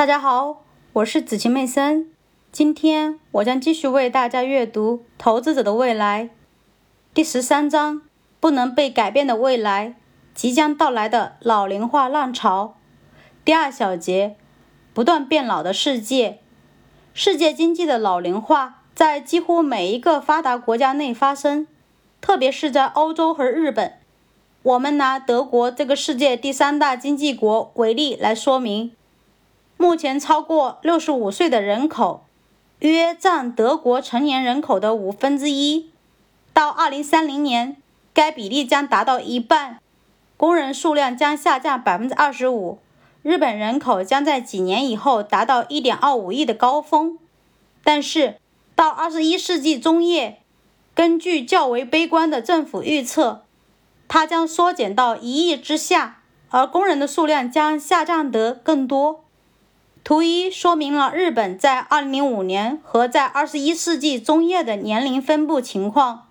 大家好，我是子晴妹森。今天我将继续为大家阅读《投资者的未来》第十三章：不能被改变的未来，即将到来的老龄化浪潮。第二小节：不断变老的世界。世界经济的老龄化在几乎每一个发达国家内发生，特别是在欧洲和日本。我们拿德国这个世界第三大经济国为例来说明。目前，超过六十五岁的人口约占德国成年人口的五分之一。到二零三零年，该比例将达到一半。工人数量将下降百分之二十五。日本人口将在几年以后达到一点二五亿的高峰。但是，到二十一世纪中叶，根据较为悲观的政府预测，它将缩减到一亿之下，而工人的数量将下降得更多。图一说明了日本在2005年和在21世纪中叶的年龄分布情况。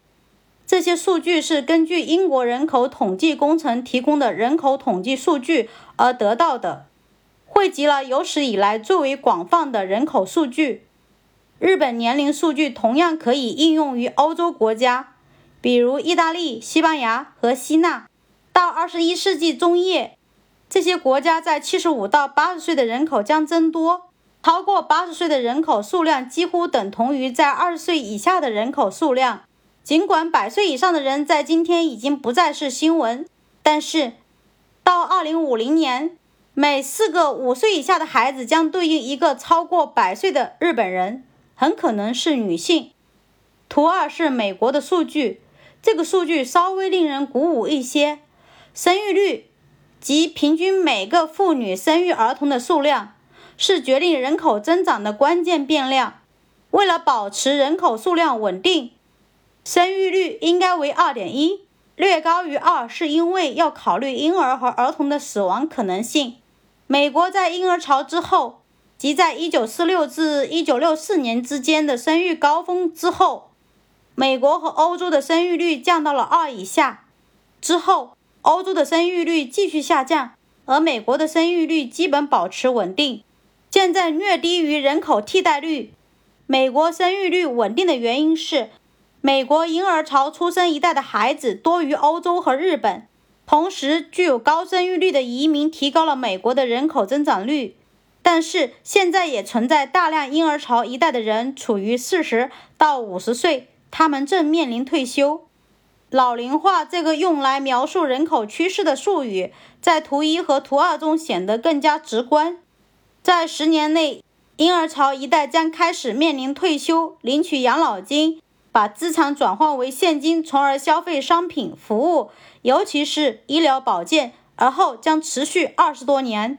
这些数据是根据英国人口统计工程提供的人口统计数据而得到的，汇集了有史以来最为广泛的人口数据。日本年龄数据同样可以应用于欧洲国家，比如意大利、西班牙和希腊。到21世纪中叶。这些国家在七十五到八十岁的人口将增多，超过八十岁的人口数量几乎等同于在二十岁以下的人口数量。尽管百岁以上的人在今天已经不再是新闻，但是到二零五零年，每四个五岁以下的孩子将对应一个超过百岁的日本人，很可能是女性。图二是美国的数据，这个数据稍微令人鼓舞一些，生育率。即平均每个妇女生育儿童的数量，是决定人口增长的关键变量。为了保持人口数量稳定，生育率应该为二点一，略高于二是因为要考虑婴儿和儿童的死亡可能性。美国在婴儿潮之后，即在一九四六至一九六四年之间的生育高峰之后，美国和欧洲的生育率降到了二以下。之后。欧洲的生育率继续下降，而美国的生育率基本保持稳定，现在略低于人口替代率。美国生育率稳定的原因是，美国婴儿潮出生一代的孩子多于欧洲和日本，同时具有高生育率的移民提高了美国的人口增长率。但是现在也存在大量婴儿潮一代的人处于四十到五十岁，他们正面临退休。老龄化这个用来描述人口趋势的术语，在图一和图二中显得更加直观。在十年内，婴儿潮一代将开始面临退休、领取养老金、把资产转换为现金，从而消费商品、服务，尤其是医疗保健，而后将持续二十多年。